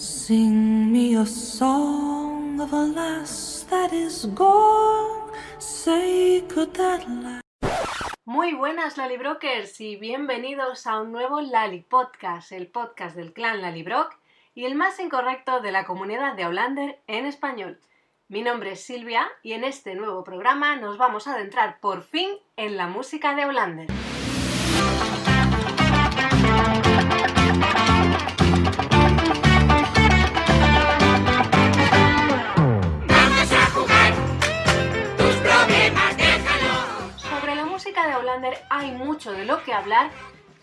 Sing me a song of a lass that is gone. Say, could that last? Muy buenas Lalibrokers y bienvenidos a un nuevo Lali Podcast, el podcast del clan Lalibrock y el más incorrecto de la comunidad de Outlander en español. Mi nombre es Silvia y en este nuevo programa nos vamos a adentrar por fin en la música de Outlander. De Outlander hay mucho de lo que hablar,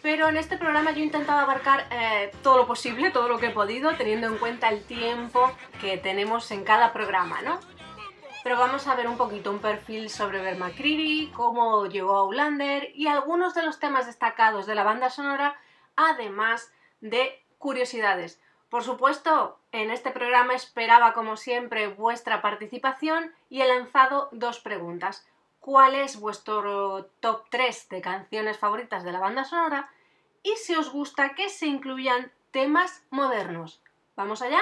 pero en este programa yo he intentado abarcar eh, todo lo posible, todo lo que he podido, teniendo en cuenta el tiempo que tenemos en cada programa, ¿no? Pero vamos a ver un poquito un perfil sobre Bear McCreary, cómo llegó a Outlander y algunos de los temas destacados de la banda sonora, además de curiosidades. Por supuesto, en este programa esperaba como siempre vuestra participación y he lanzado dos preguntas. ¿Cuál es vuestro top 3 de canciones favoritas de la banda sonora? Y si os gusta que se incluyan temas modernos. ¿Vamos allá?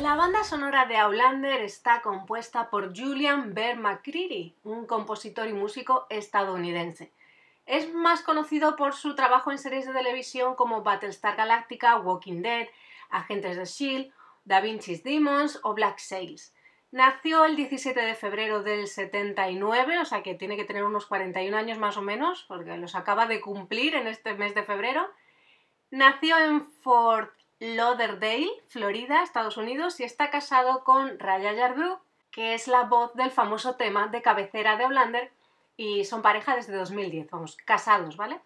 La banda sonora de Outlander está compuesta por Julian Bear McCreary, un compositor y músico estadounidense. Es más conocido por su trabajo en series de televisión como Battlestar Galactica, Walking Dead, Agentes de S.H.I.E.L.D., Da Vinci's Demons o Black Sails. Nació el 17 de febrero del 79, o sea que tiene que tener unos 41 años más o menos, porque los acaba de cumplir en este mes de febrero. Nació en Fort Lauderdale, Florida, Estados Unidos, y está casado con Raya Yarbrough, que es la voz del famoso tema de cabecera de Outlander, y son pareja desde 2010, vamos, casados, ¿vale?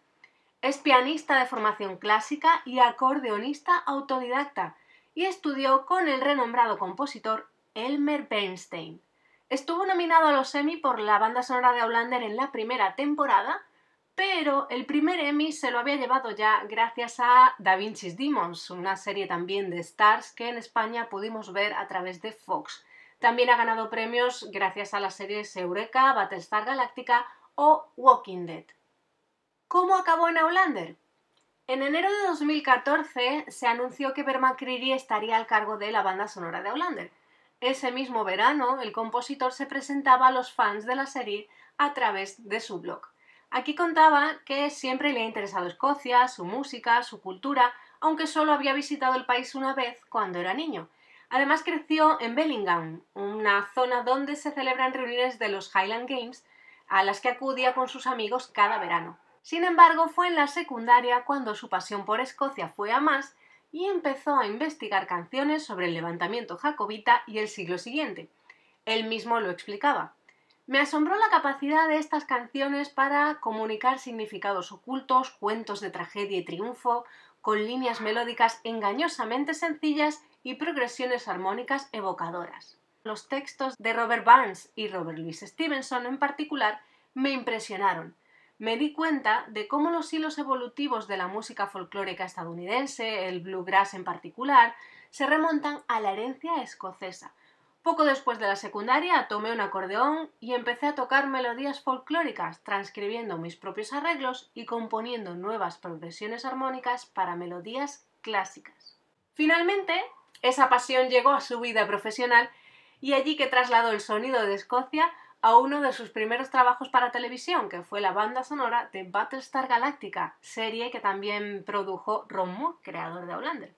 Es pianista de formación clásica y acordeonista autodidacta, y estudió con el renombrado compositor Elmer Bernstein. Estuvo nominado a los Emmy por la banda sonora de Outlander en la primera temporada, pero el primer Emmy se lo había llevado ya gracias a Da Vinci's Demons, una serie también de Stars que en España pudimos ver a través de Fox. También ha ganado premios gracias a las series Eureka, Battlestar Galactica o Walking Dead. ¿Cómo acabó en Outlander? En enero de 2014 se anunció que Bear McCreary estaría al cargo de la banda sonora de Outlander. Ese mismo verano, el compositor se presentaba a los fans de la serie a través de su blog. Aquí contaba que siempre le ha interesado Escocia, su música, su cultura, aunque solo había visitado el país una vez cuando era niño. Además creció en Bellingham, una zona donde se celebran reuniones de los Highland Games, a las que acudía con sus amigos cada verano. Sin embargo, fue en la secundaria cuando su pasión por Escocia fue a más y empezó a investigar canciones sobre el levantamiento jacobita y el siglo siguiente. Él mismo lo explicaba. Me asombró la capacidad de estas canciones para comunicar significados ocultos, cuentos de tragedia y triunfo, con líneas melódicas engañosamente sencillas y progresiones armónicas evocadoras. Los textos de Robert Barnes y Robert Louis Stevenson en particular me impresionaron. Me di cuenta de cómo los hilos evolutivos de la música folclórica estadounidense, el bluegrass en particular, se remontan a la herencia escocesa. Poco después de la secundaria tomé un acordeón y empecé a tocar melodías folclóricas, transcribiendo mis propios arreglos y componiendo nuevas progresiones armónicas para melodías clásicas. Finalmente, esa pasión llegó a su vida profesional y allí que trasladó el sonido de Escocia a uno de sus primeros trabajos para televisión, que fue la banda sonora de Battlestar Galactica, serie que también produjo Ron Moore, creador de Outlander.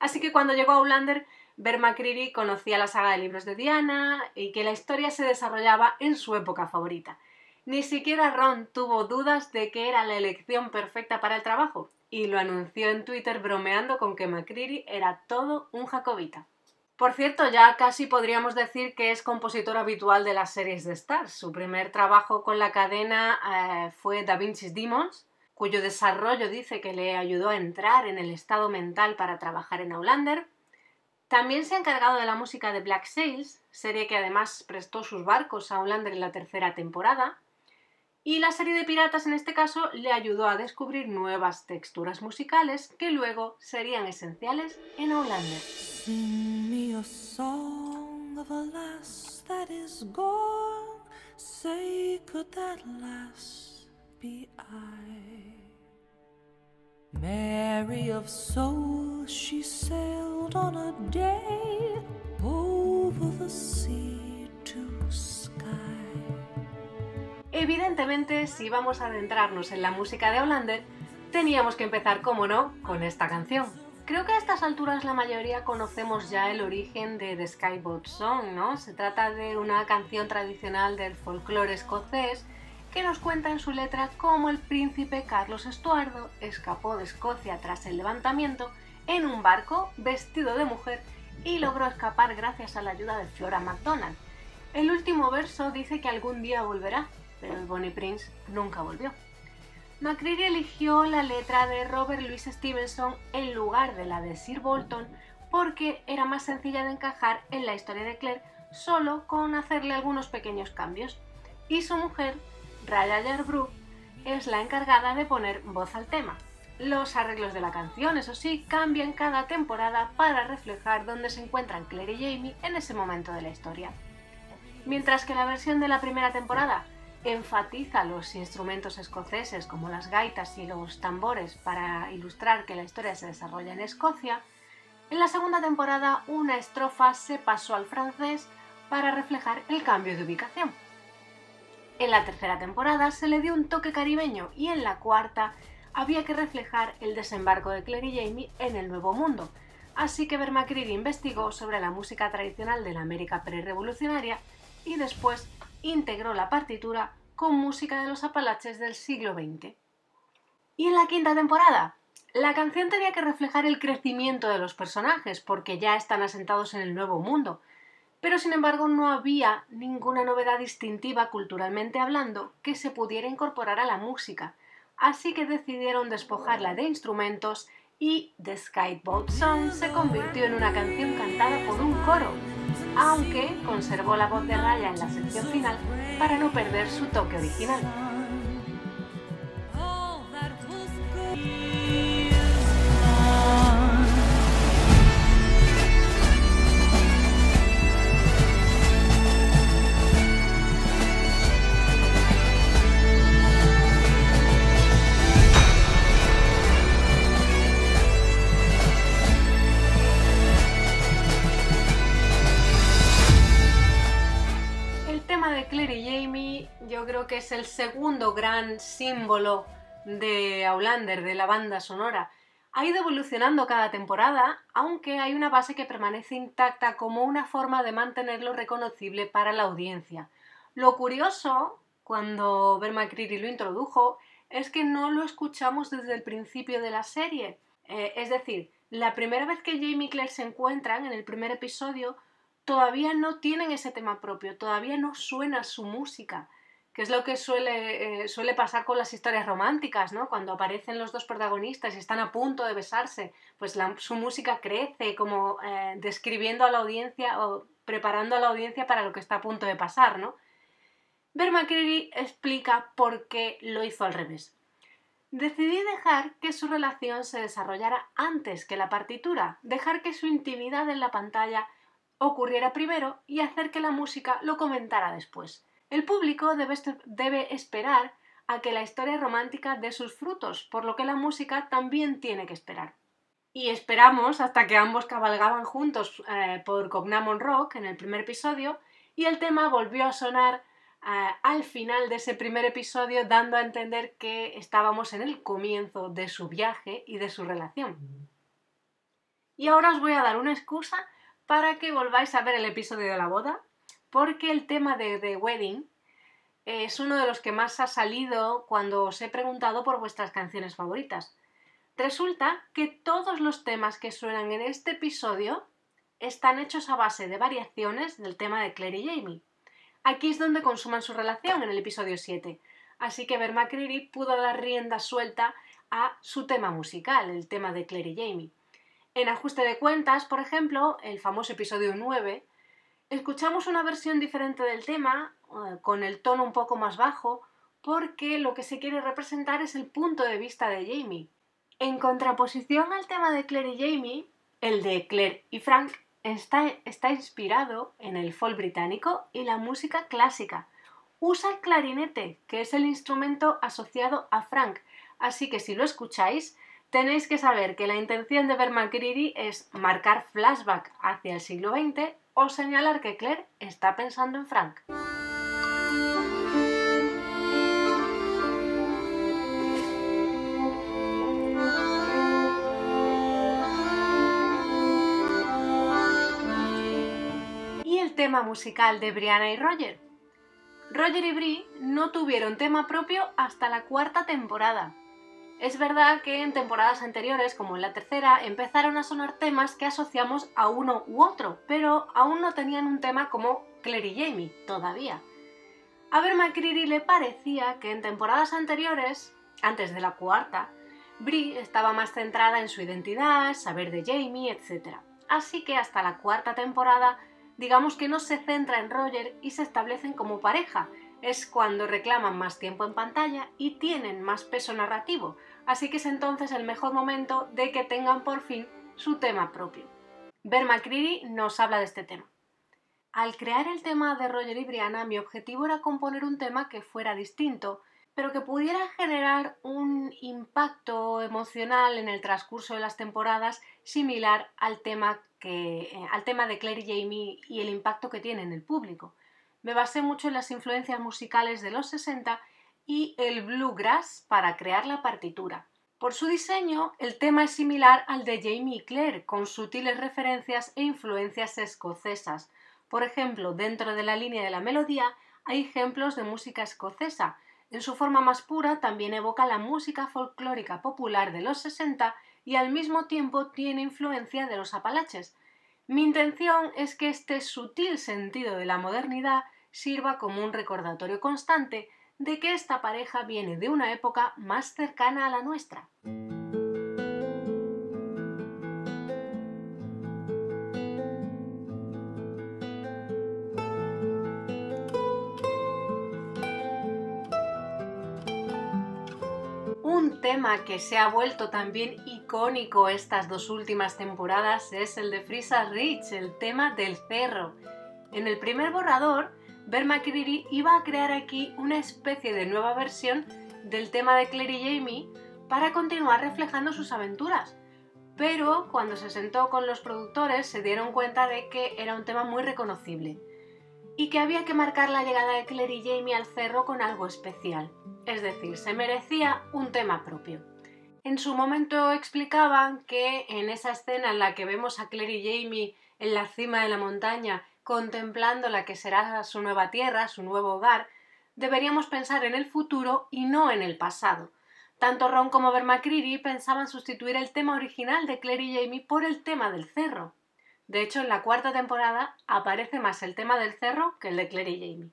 Así que cuando llegó a Outlander, Bear McCreary conocía la saga de libros de Diana y que la historia se desarrollaba en su época favorita. Ni siquiera Ron tuvo dudas de que era la elección perfecta para el trabajo y lo anunció en Twitter bromeando con que McCreary era todo un jacobita. Por cierto, ya casi podríamos decir que es compositor habitual de las series de Stars. Su primer trabajo con la cadena eh, fue Da Vinci's Demons, cuyo desarrollo dice que le ayudó a entrar en el estado mental para trabajar en Outlander. También se ha encargado de la música de Black Sails, serie que además prestó sus barcos a Outlander en la tercera temporada. Y la serie de piratas en este caso le ayudó a descubrir nuevas texturas musicales que luego serían esenciales en Outlander. Diary of Soul, she sailed on a day over the sea Evidentemente, si vamos a adentrarnos en la música de Hollander, teníamos que empezar, como no, con esta canción. Creo que a estas alturas la mayoría conocemos ya el origen de The Skyboat Song, ¿no? Se trata de una canción tradicional del folclore escocés que nos cuenta en su letra cómo el príncipe Carlos Estuardo escapó de Escocia tras el levantamiento en un barco vestido de mujer y logró escapar gracias a la ayuda de Flora MacDonald. El último verso dice que algún día volverá, pero Bonnie Prince nunca volvió. McCreary eligió la letra de Robert Louis Stevenson en lugar de la de Sir Bolton porque era más sencilla de encajar en la historia de Claire solo con hacerle algunos pequeños cambios. Y su mujer, Raya Yerbrook, es la encargada de poner voz al tema. Los arreglos de la canción, eso sí, cambian cada temporada para reflejar dónde se encuentran Claire y Jamie en ese momento de la historia. Mientras que la versión de la primera temporada enfatiza los instrumentos escoceses como las gaitas y los tambores para ilustrar que la historia se desarrolla en Escocia, en la segunda temporada una estrofa se pasó al francés para reflejar el cambio de ubicación. En la tercera temporada se le dio un toque caribeño y en la cuarta había que reflejar el desembarco de Claire y Jamie en el Nuevo Mundo, así que Vermacreary investigó sobre la música tradicional de la América prerevolucionaria y después integró la partitura con música de los Apalaches del siglo XX. Y en la quinta temporada, la canción tenía que reflejar el crecimiento de los personajes, porque ya están asentados en el Nuevo Mundo, pero sin embargo no había ninguna novedad distintiva culturalmente hablando que se pudiera incorporar a la música, así que decidieron despojarla de instrumentos y The Skyboat Song se convirtió en una canción cantada por un coro, aunque conservó la voz de Raya en la sección final para no perder su toque original. Es el segundo gran símbolo de Aulander, de la banda sonora. Ha ido evolucionando cada temporada, aunque hay una base que permanece intacta como una forma de mantenerlo reconocible para la audiencia. Lo curioso, cuando Ver McCreary lo introdujo, es que no lo escuchamos desde el principio de la serie. Eh, es decir, la primera vez que Jamie y Claire se encuentran, en el primer episodio, todavía no tienen ese tema propio, todavía no suena su música, que es lo que suele, eh, suele pasar con las historias románticas, ¿no? Cuando aparecen los dos protagonistas y están a punto de besarse, pues su música crece, como eh, describiendo a la audiencia o preparando a la audiencia para lo que está a punto de pasar, ¿no? McCreary explica por qué lo hizo al revés. Decidí dejar que su relación se desarrollara antes que la partitura, dejar que su intimidad en la pantalla ocurriera primero y hacer que la música lo comentara después. El público debe, esperar a que la historia romántica dé sus frutos, por lo que la música también tiene que esperar. Y esperamos hasta que ambos cabalgaban juntos eh, por Cognamon Rock en el primer episodio y el tema volvió a sonar eh, al final de ese primer episodio dando a entender que estábamos en el comienzo de su viaje y de su relación. Y ahora os voy a dar una excusa para que volváis a ver el episodio de la boda, porque el tema de The Wedding es uno de los que más ha salido cuando os he preguntado por vuestras canciones favoritas. Resulta que todos los temas que suenan en este episodio están hechos a base de variaciones del tema de Claire y Jamie. Aquí es donde consuman su relación en el episodio 7, así que Ver McCreary pudo dar rienda suelta a su tema musical, el tema de Claire y Jamie. En ajuste de cuentas, por ejemplo, el famoso episodio 9, escuchamos una versión diferente del tema, eh, con el tono un poco más bajo, porque lo que se quiere representar es el punto de vista de Jamie. En contraposición al tema de Claire y Jamie, el de Claire y Frank está, está inspirado en el folk británico y la música clásica. Usa el clarinete, que es el instrumento asociado a Frank, así que si lo escucháis, tenéis que saber que la intención de McCreary es marcar flashback hacia el siglo XX o señalar que Claire está pensando en Frank. Y el tema musical de Brianna y Roger. Roger y Brie no tuvieron tema propio hasta la cuarta temporada. Es verdad que en temporadas anteriores, como en la tercera, empezaron a sonar temas que asociamos a uno u otro, pero aún no tenían un tema como Claire y Jamie, todavía. A ver, McCreary le parecía que en temporadas anteriores, antes de la cuarta, Brie estaba más centrada en su identidad, saber de Jamie, etc. Así que hasta la cuarta temporada, digamos que no se centra en Roger y se establecen como pareja, es cuando reclaman más tiempo en pantalla y tienen más peso narrativo, así que es entonces el mejor momento de que tengan por fin su tema propio. Ver nos habla de este tema. Al crear el tema de Roger y Brianna, mi objetivo era componer un tema que fuera distinto, pero que pudiera generar un impacto emocional en el transcurso de las temporadas similar al tema, que, eh, al tema de Claire y Jamie y el impacto que tiene en el público me basé mucho en las influencias musicales de los 60 y el bluegrass para crear la partitura. Por su diseño, el tema es similar al de Jamie y Claire, con sutiles referencias e influencias escocesas. Por ejemplo, dentro de la línea de la melodía hay ejemplos de música escocesa. En su forma más pura también evoca la música folclórica popular de los 60 y al mismo tiempo tiene influencia de los apalaches. Mi intención es que este sutil sentido de la modernidad sirva como un recordatorio constante de que esta pareja viene de una época más cercana a la nuestra. Un tema que se ha vuelto también icónico estas dos últimas temporadas es el de Frisa Rich, el tema del cerro. En el primer borrador, Ver McCreary iba a crear aquí una especie de nueva versión del tema de Claire y Jamie para continuar reflejando sus aventuras. Pero cuando se sentó con los productores se dieron cuenta de que era un tema muy reconocible y que había que marcar la llegada de Claire y Jamie al cerro con algo especial. Es decir, se merecía un tema propio. En su momento explicaban que en esa escena en la que vemos a Claire y Jamie en la cima de la montaña contemplando la que será su nueva tierra, su nuevo hogar, deberíamos pensar en el futuro y no en el pasado. Tanto Ron como Vermacreary pensaban sustituir el tema original de Claire y Jamie por el tema del cerro. De hecho, en la cuarta temporada aparece más el tema del cerro que el de Claire y Jamie.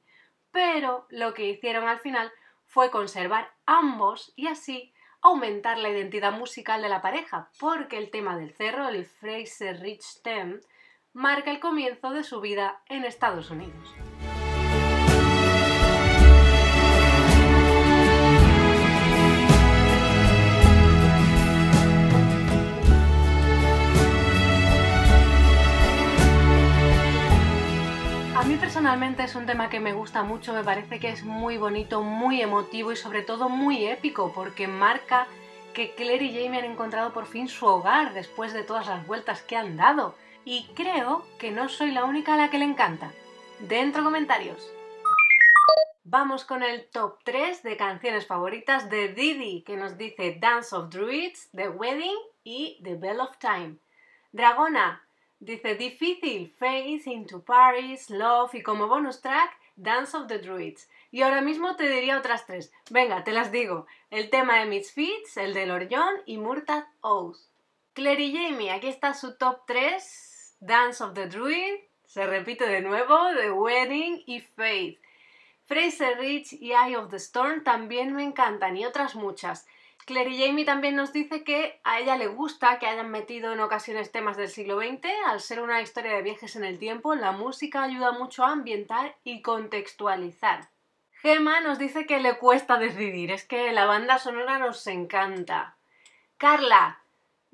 Pero lo que hicieron al final fue conservar ambos y así aumentar la identidad musical de la pareja, porque el tema del cerro, el Fraser Rich Theme, marca el comienzo de su vida en Estados Unidos. A mí personalmente es un tema que me gusta mucho, me parece que es muy bonito, muy emotivo y sobre todo muy épico porque marca que Claire y Jamie han encontrado por fin su hogar después de todas las vueltas que han dado y creo que no soy la única a la que le encanta. Dentro comentarios. Vamos con el top 3 de canciones favoritas de Didi, que nos dice Dance of Druids, The Wedding y The Bell of Time. Dragona dice Difícil, Face into Paris, Love y como bonus track Dance of the Druids. Y ahora mismo te diría otras tres. Venga, te las digo. El tema de Misfits, el de Lorion y Murtad Oath. Claire y Jamie, aquí está su top 3 Dance of the Druid, se repite de nuevo, The Wedding y Faith. Fraser Rich y Eye of the Storm también me encantan y otras muchas. Claire y Jamie también nos dice que a ella le gusta que hayan metido en ocasiones temas del siglo XX. Al ser una historia de viajes en el tiempo, la música ayuda mucho a ambientar y contextualizar. Gemma nos dice que le cuesta decidir, es que la banda sonora nos encanta. Carla,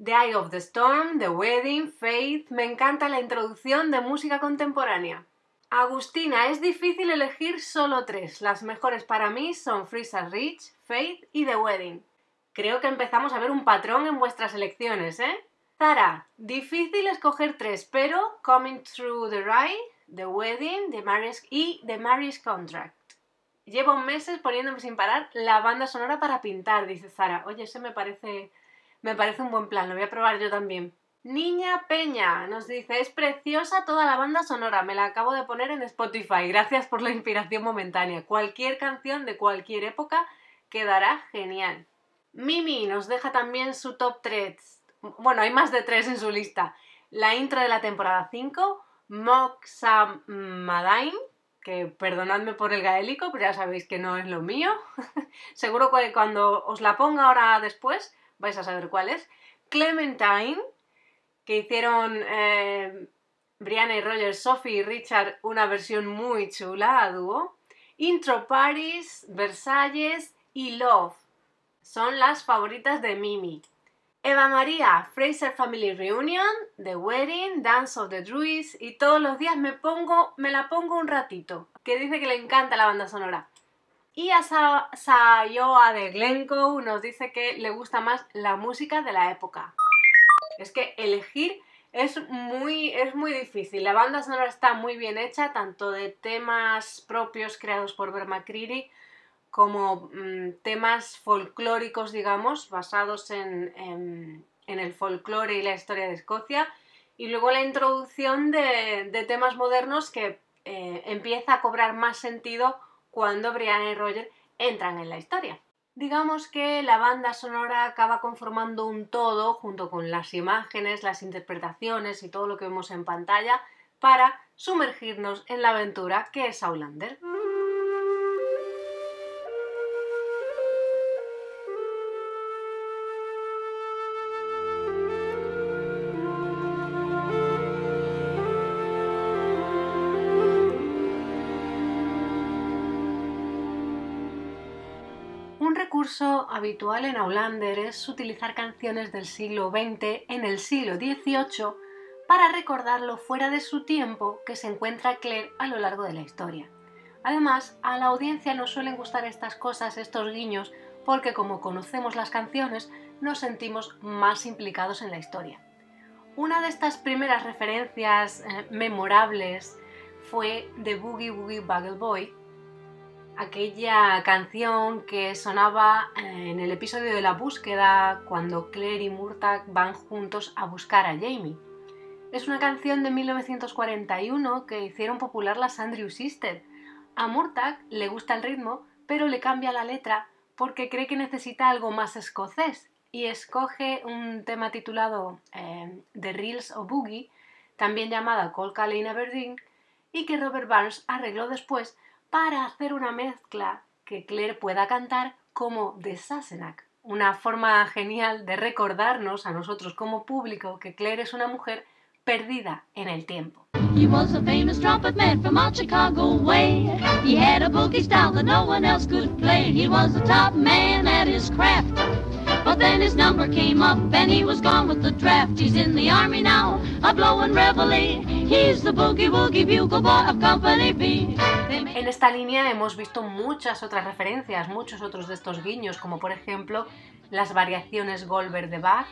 The Eye of the Storm, The Wedding, Faith. Me encanta la introducción de música contemporánea. Agustina, es difícil elegir solo tres. Las mejores para mí son Freeza Rich, Faith y The Wedding. Creo que empezamos a ver un patrón en vuestras elecciones, ¿eh? Zara, difícil escoger tres, pero Coming Through the Ride, The Wedding, The Marriage y The Marriage Contract. Llevo meses poniéndome sin parar la banda sonora para pintar, dice Zara. Oye, ese me parece, me parece un buen plan, lo voy a probar yo también. Niña Peña nos dice, es preciosa toda la banda sonora, me la acabo de poner en Spotify, gracias por la inspiración momentánea. Cualquier canción de cualquier época quedará genial. Mimi nos deja también su top 3. Bueno, hay más de 3 en su lista. La intro de la temporada 5, Moxa Madain, que perdonadme por el gaélico, pero ya sabéis que no es lo mío. Seguro que cuando os la ponga ahora después vais a saber cuál es. Clementine, que hicieron eh, Brianna y Roger, Sophie y Richard una versión muy chula a dúo. Intro Paris, Versalles y Love son las favoritas de Mimi. Eva María, Fraser Family Reunion, The Wedding, Dance of the Druids y todos los días me pongo, me la pongo un ratito, que dice que le encanta la banda sonora. Y a Sa Sayoa de Glencoe nos dice que le gusta más la música de la época. Es que elegir es muy, es muy difícil. La banda sonora está muy bien hecha, tanto de temas propios creados por Bear McCreary como mm, temas folclóricos, digamos, basados en, en, en el folclore y la historia de Escocia. Y luego la introducción de, de temas modernos que eh, empieza a cobrar más sentido cuando Brianna y Roger entran en la historia. Digamos que la banda sonora acaba conformando un todo junto con las imágenes, las interpretaciones y todo lo que vemos en pantalla para sumergirnos en la aventura que es Outlander. Recurso habitual en Outlander es utilizar canciones del siglo XX en el siglo XVIII para recordar lo fuera de su tiempo que se encuentra Claire a lo largo de la historia. Además, a la audiencia nos suelen gustar estas cosas, estos guiños, porque como conocemos las canciones, nos sentimos más implicados en la historia. Una de estas primeras referencias eh, memorables fue The Boogie Boogie Bugle Boy, aquella canción que sonaba eh, en el episodio de la búsqueda cuando Claire y Murtagh van juntos a buscar a Jamie. Es una canción de 1941 que hicieron popular las Andrew Sisters. A Murtagh le gusta el ritmo, pero le cambia la letra porque cree que necesita algo más escocés y escoge un tema titulado eh, The Reels of Boogie, también llamada Call Cali in Aberdeen, y que Robert Barnes arregló después para hacer una mezcla que Claire pueda cantar como de Sassenach. Una forma genial de recordarnos a nosotros como público que Claire es una mujer perdida en el tiempo. He was a famous trumpet man from Chicago way. He had a boogie style that no one else could play. He was top man at his craft. En esta línea hemos visto muchas otras referencias, muchos otros de estos guiños, como por ejemplo las variaciones Goldberg de Bach,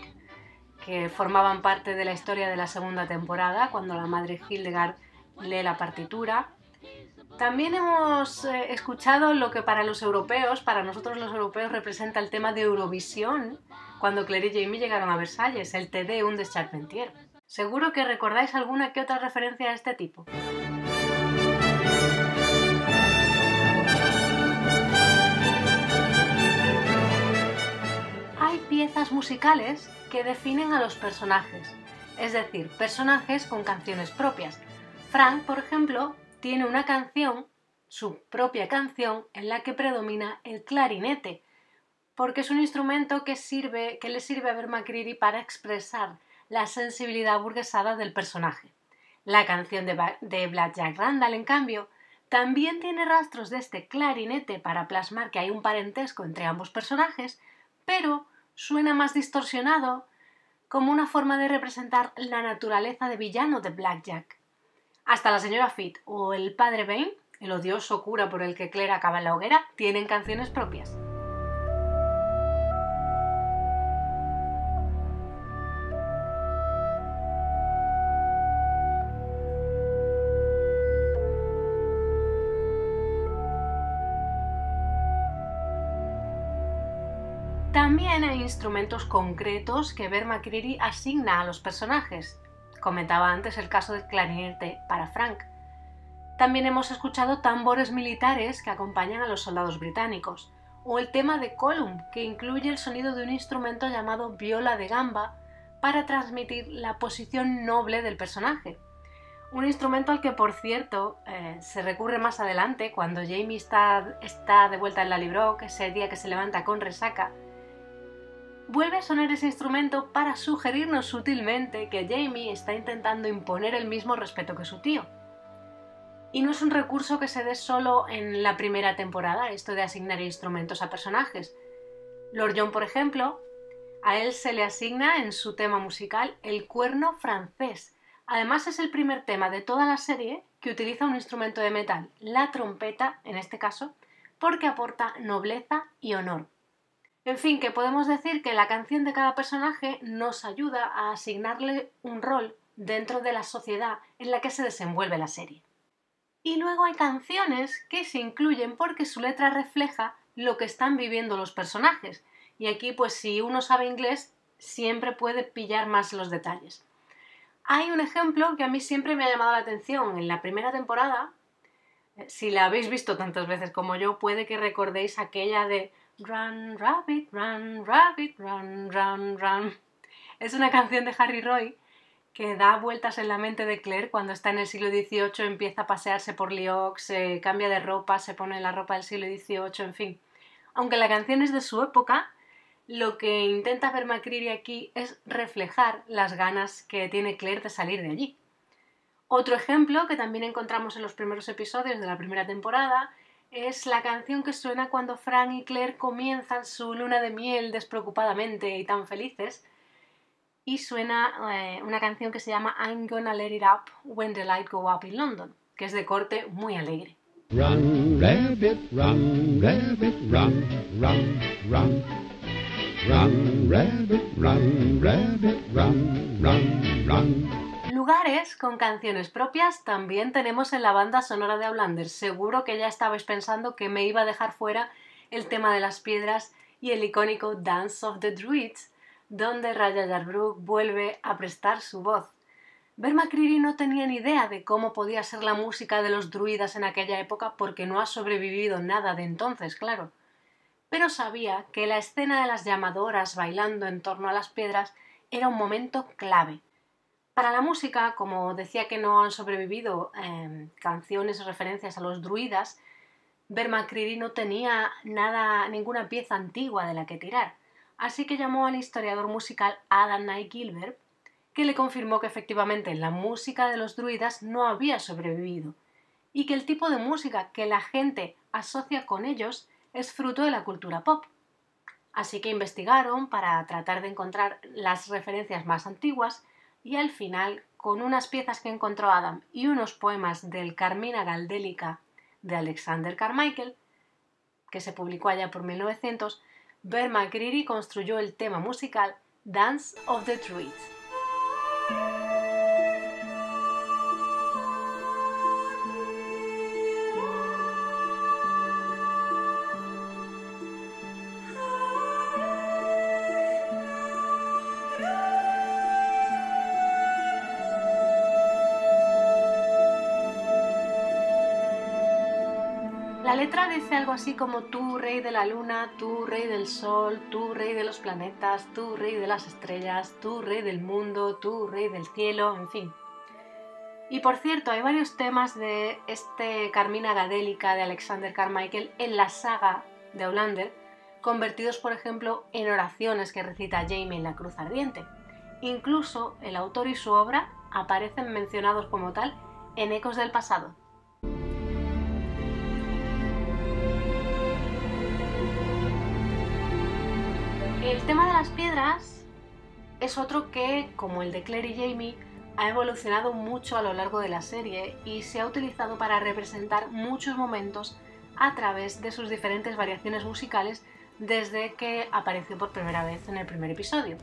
que formaban parte de la historia de la segunda temporada, cuando la madre Hildegard lee la partitura. También hemos eh, escuchado lo que para los europeos, para nosotros los europeos, representa el tema de Eurovisión, cuando Claire y Jamie llegaron a Versalles, el Deum de Charpentier. Seguro que recordáis alguna que otra referencia a este tipo. Hay piezas musicales que definen a los personajes, es decir, personajes con canciones propias. Frank, por ejemplo, tiene una canción, su propia canción, en la que predomina el clarinete, porque es un instrumento que, sirve, que le sirve a Bear McCreary para expresar la sensibilidad burguesada del personaje. La canción de, de Blackjack Randall, en cambio, también tiene rastros de este clarinete para plasmar que hay un parentesco entre ambos personajes, pero suena más distorsionado como una forma de representar la naturaleza de villano de Blackjack. Hasta la señora Fit o el padre Bain, el odioso cura por el que Claire acaba en la hoguera, tienen canciones propias. También hay instrumentos concretos que Ver asigna a los personajes, Comentaba antes el caso del clarinete para Frank. También hemos escuchado tambores militares que acompañan a los soldados británicos, o el tema de Column, que incluye el sonido de un instrumento llamado viola de gamba para transmitir la posición noble del personaje. Un instrumento al que, por cierto, eh, se recurre más adelante cuando Jamie está, de vuelta en la Librock, ese día que se levanta con resaca. Vuelve a sonar ese instrumento para sugerirnos sutilmente que Jamie está intentando imponer el mismo respeto que su tío. Y no es un recurso que se dé solo en la primera temporada, esto de asignar instrumentos a personajes. Lord John, por ejemplo, a él se le asigna en su tema musical el cuerno francés. Además es el primer tema de toda la serie que utiliza un instrumento de metal, la trompeta en este caso, porque aporta nobleza y honor. En fin, que podemos decir que la canción de cada personaje nos ayuda a asignarle un rol dentro de la sociedad en la que se desenvuelve la serie. Y luego hay canciones que se incluyen porque su letra refleja lo que están viviendo los personajes. Y aquí, pues si uno sabe inglés, siempre puede pillar más los detalles. Hay un ejemplo que a mí siempre me ha llamado la atención. En la primera temporada, eh, si la habéis visto tantas veces como yo, puede que recordéis aquella de Run, Rabbit, Run, Rabbit, Run, Run, Run. Es una canción de Harry Roy que da vueltas en la mente de Claire cuando está en el siglo XVIII, empieza a pasearse por Lyon, se cambia de ropa, se pone la ropa del siglo XVIII, en fin. Aunque la canción es de su época, lo que intenta ver McCreary aquí es reflejar las ganas que tiene Claire de salir de allí. Otro ejemplo que también encontramos en los primeros episodios de la primera temporada es la canción que suena cuando Frank y Claire comienzan su luna de miel despreocupadamente y tan felices, y suena eh, una canción que se llama I'm Gonna Let It Up When the Light Go Up in London, que es de corte muy alegre. Run, rabbit, run, rabbit, run, run, run. Run, rabbit, run, rabbit, run, run, run. Lugares con canciones propias también tenemos en la banda sonora de Outlander. Seguro que ya estabais pensando que me iba a dejar fuera el tema de las piedras y el icónico Dance of the Druids, donde Raya Yarbrough vuelve a prestar su voz. Ver McCreary no tenía ni idea de cómo podía ser la música de los druidas en aquella época porque no ha sobrevivido nada de entonces, claro. Pero sabía que la escena de las llamadoras bailando en torno a las piedras era un momento clave. Para la música, como decía que no han sobrevivido eh, canciones referencias a los druidas, Ver McCreary no tenía nada, ninguna pieza antigua de la que tirar así que llamó al historiador musical Adam Knight Gilbert, que le confirmó que efectivamente la música de los druidas no había sobrevivido y que el tipo de música que la gente asocia con ellos es fruto de la cultura pop. Así que investigaron para tratar de encontrar las referencias más antiguas y al final, con unas piezas que encontró Adam y unos poemas del Carmina Galdélica de Alexander Carmichael, que se publicó allá por 1900, Bear McCreary construyó el tema musical Dance of the Druids. La letra dice algo así como tú, rey de la luna, tú, rey del sol, tú, rey de los planetas, tú, rey de las estrellas, tú, rey del mundo, tú, rey del cielo, en fin. Y por cierto, hay varios temas de este Carmina Gadélica de Alexander Carmichael en la saga de Outlander, convertidos, por ejemplo, en oraciones que recita Jamie en la Cruz Ardiente. Incluso el autor y su obra aparecen mencionados como tal en Ecos del Pasado. El tema de las piedras es otro que, como el de Claire y Jamie, ha evolucionado mucho a lo largo de la serie y se ha utilizado para representar muchos momentos a través de sus diferentes variaciones musicales desde que apareció por primera vez en el primer episodio.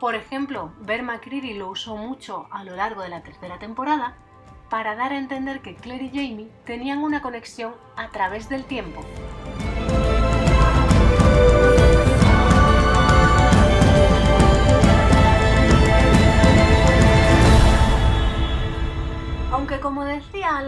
Por ejemplo, Bear McCreary lo usó mucho a lo largo de la tercera temporada para dar a entender que Claire y Jamie tenían una conexión a través del tiempo.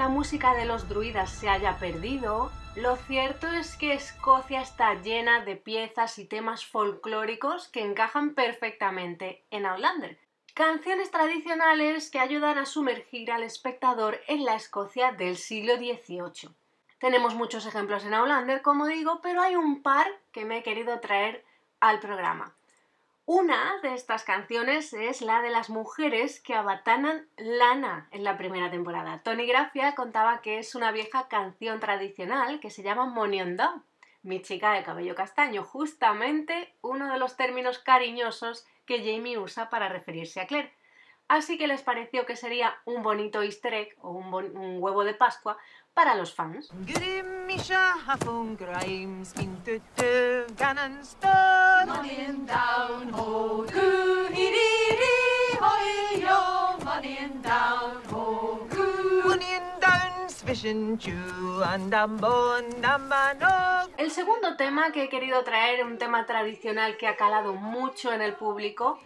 Música de los druidas se haya perdido, lo cierto es que Escocia está llena de piezas y temas folclóricos que encajan perfectamente en Outlander. Canciones tradicionales que ayudan a sumergir al espectador en la Escocia del siglo XVIII. Tenemos muchos ejemplos en Outlander, como digo, pero hay un par que me he querido traer al programa. Una de estas canciones es la de las mujeres que abatanan lana en la primera temporada. Tony Grafia contaba que es una vieja canción tradicional que se llama Monionda, mi chica de cabello castaño, justamente uno de los términos cariñosos que Jamie usa para referirse a Claire. Así que les pareció que sería un bonito easter egg o un huevo de Pascua para los fans. El segundo tema que he querido traer, un tema tradicional que ha calado mucho en el público,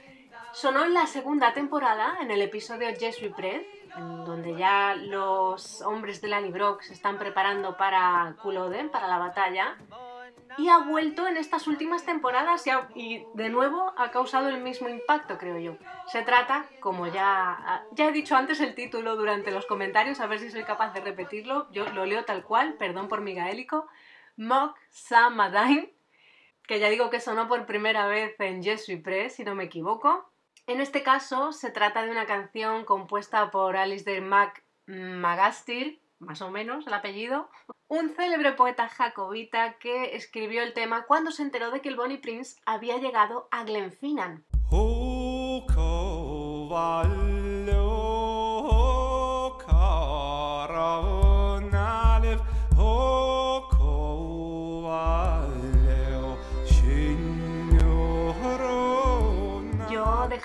sonó en la segunda temporada, en el episodio Yes We Pray, donde ya los hombres de Lanny Brock se están preparando para Culloden, para la batalla, y ha vuelto en estas últimas temporadas y, de nuevo ha causado el mismo impacto, creo yo. Se trata, como ya, ya he dicho antes el título durante los comentarios, a ver si soy capaz de repetirlo, yo lo leo tal cual, perdón por mi gaélico, Mock Samadine, que ya digo que sonó por primera vez en We Pray, si no me equivoco. En este caso se trata de una canción compuesta por Alistair Mac Magastir, más o menos el apellido, un célebre poeta jacobita que escribió el tema cuando se enteró de que el Bonnie Prince había llegado a Glenfinnan.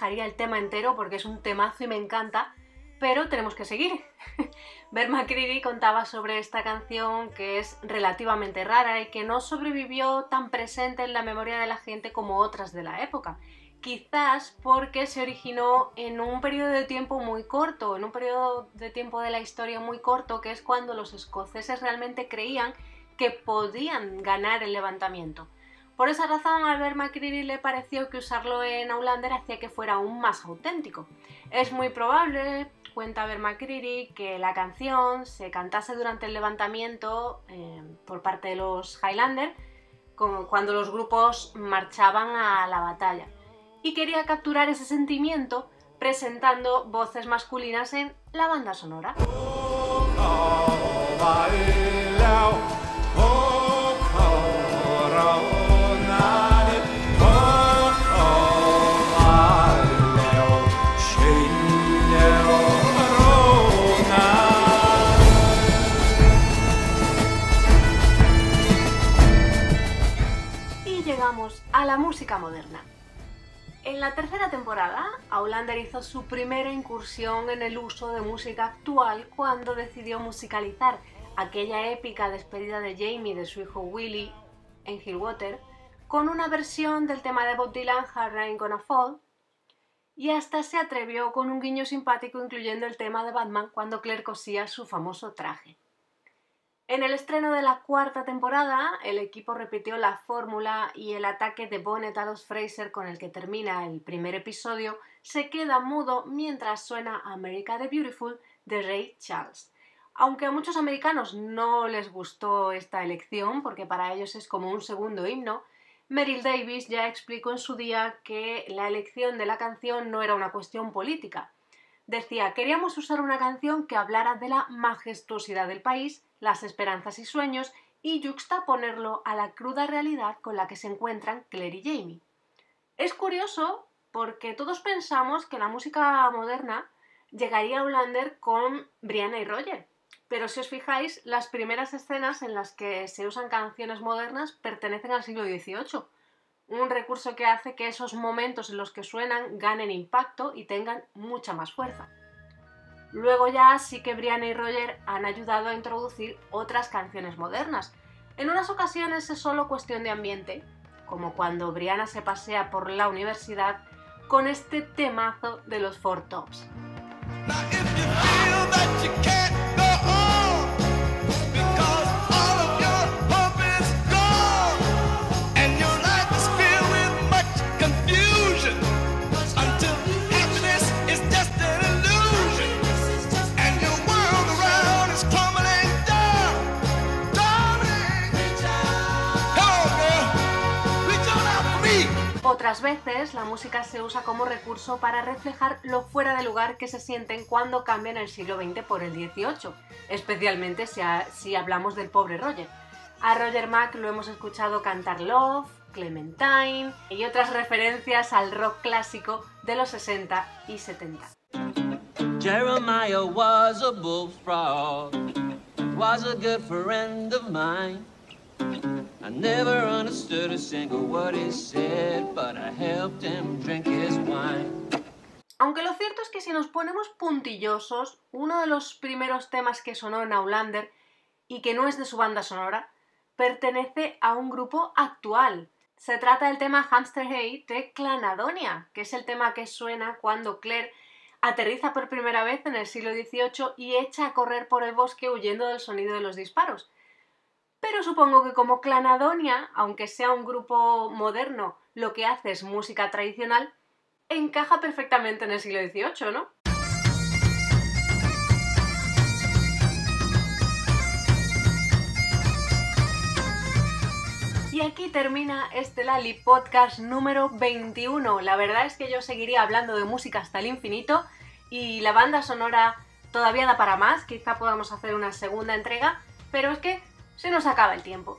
El tema entero porque es un temazo y me encanta, pero tenemos que seguir. Bert McCreary contaba sobre esta canción que es relativamente rara y que no sobrevivió tan presente en la memoria de la gente como otras de la época. Quizás porque se originó en un periodo de tiempo muy corto, en un periodo de tiempo de la historia muy corto, que es cuando los escoceses realmente creían que podían ganar el levantamiento. Por esa razón, a Albert McCreary le pareció que usarlo en Outlander hacía que fuera aún más auténtico. Es muy probable, cuenta Albert McCreary, que la canción se cantase durante el levantamiento eh, por parte de los Highlander, cuando los grupos marchaban a la batalla. Y quería capturar ese sentimiento presentando voces masculinas en la banda sonora. A la música moderna. En la tercera temporada, Aulander hizo su primera incursión en el uso de música actual cuando decidió musicalizar aquella épica despedida de Jamie de su hijo Willy en Hillwater con una versión del tema de Bob Dylan Hard Rain Gonna Fall y hasta se atrevió con un guiño simpático incluyendo el tema de Batman cuando Claire cosía su famoso traje. En el estreno de la cuarta temporada, el equipo repitió la fórmula y el ataque de Bonnet a los Fraser con el que termina el primer episodio se queda mudo mientras suena America the Beautiful de Ray Charles. Aunque a muchos americanos no les gustó esta elección, porque para ellos es como un segundo himno, Meryl Davis ya explicó en su día que la elección de la canción no era una cuestión política. Decía, queríamos usar una canción que hablara de la majestuosidad del país, las esperanzas y sueños, y juxtaponerlo a la cruda realidad con la que se encuentran Claire y Jamie. Es curioso porque todos pensamos que la música moderna llegaría a Outlander con Brianna y Roger, pero si os fijáis, las primeras escenas en las que se usan canciones modernas pertenecen al siglo XVIII, un recurso que hace que esos momentos en los que suenan ganen impacto y tengan mucha más fuerza. Luego ya sí que Brianna y Roger han ayudado a introducir otras canciones modernas. En unas ocasiones es solo cuestión de ambiente, como cuando Brianna se pasea por la universidad con este temazo de los Four Tops. Otras veces la música se usa como recurso para reflejar lo fuera de lugar que se sienten cuando cambian el siglo XX por el XVIII, especialmente si, ha- si hablamos del pobre Roger. A Roger Mack lo hemos escuchado cantar Love, Clementine y otras referencias al rock clásico de los 60 y 70. Jeremiah was a bullfrog, was a good friend of mine. Aunque lo cierto es que si nos ponemos puntillosos, uno de los primeros temas que sonó en Aulander y que no es de su banda sonora, pertenece a un grupo actual. Se trata del tema Hamster Hey de Clanadonia, que es el tema que suena cuando Claire aterriza por primera vez en el siglo XVIII y echa a correr por el bosque huyendo del sonido de los disparos. Pero supongo que como Clanadonia, aunque sea un grupo moderno, lo que hace es música tradicional, encaja perfectamente en el siglo XVIII, ¿no? Y aquí termina este Lali Podcast número 21. La verdad es que yo seguiría hablando de música hasta el infinito y la banda sonora todavía da para más, quizá podamos hacer una segunda entrega, pero es que se nos acaba el tiempo.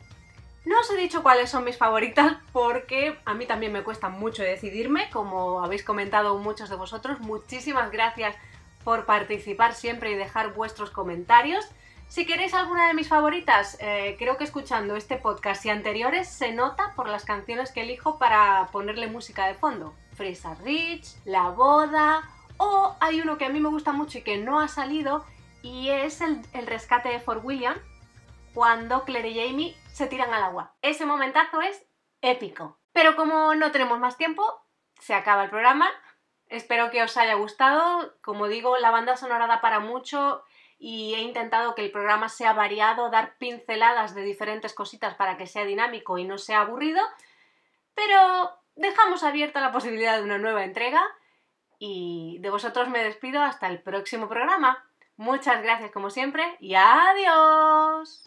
No os he dicho cuáles son mis favoritas porque a mí también me cuesta mucho decidirme, como habéis comentado muchos de vosotros. Muchísimas gracias por participar siempre y dejar vuestros comentarios. Si queréis alguna de mis favoritas, eh, creo que escuchando este podcast y anteriores se nota por las canciones que elijo para ponerle música de fondo. Frisa Rich, La Boda, o hay uno que a mí me gusta mucho y que no ha salido y es el, el rescate de Fort William, cuando Claire y Jamie se tiran al agua. Ese momentazo es épico. Pero como no tenemos más tiempo, se acaba el programa. Espero que os haya gustado. Como digo, la banda sonora da para mucho y he intentado que el programa sea variado, dar pinceladas de diferentes cositas para que sea dinámico y no sea aburrido. Pero dejamos abierta la posibilidad de una nueva entrega y de vosotros me despido hasta el próximo programa. Muchas gracias como siempre y adiós.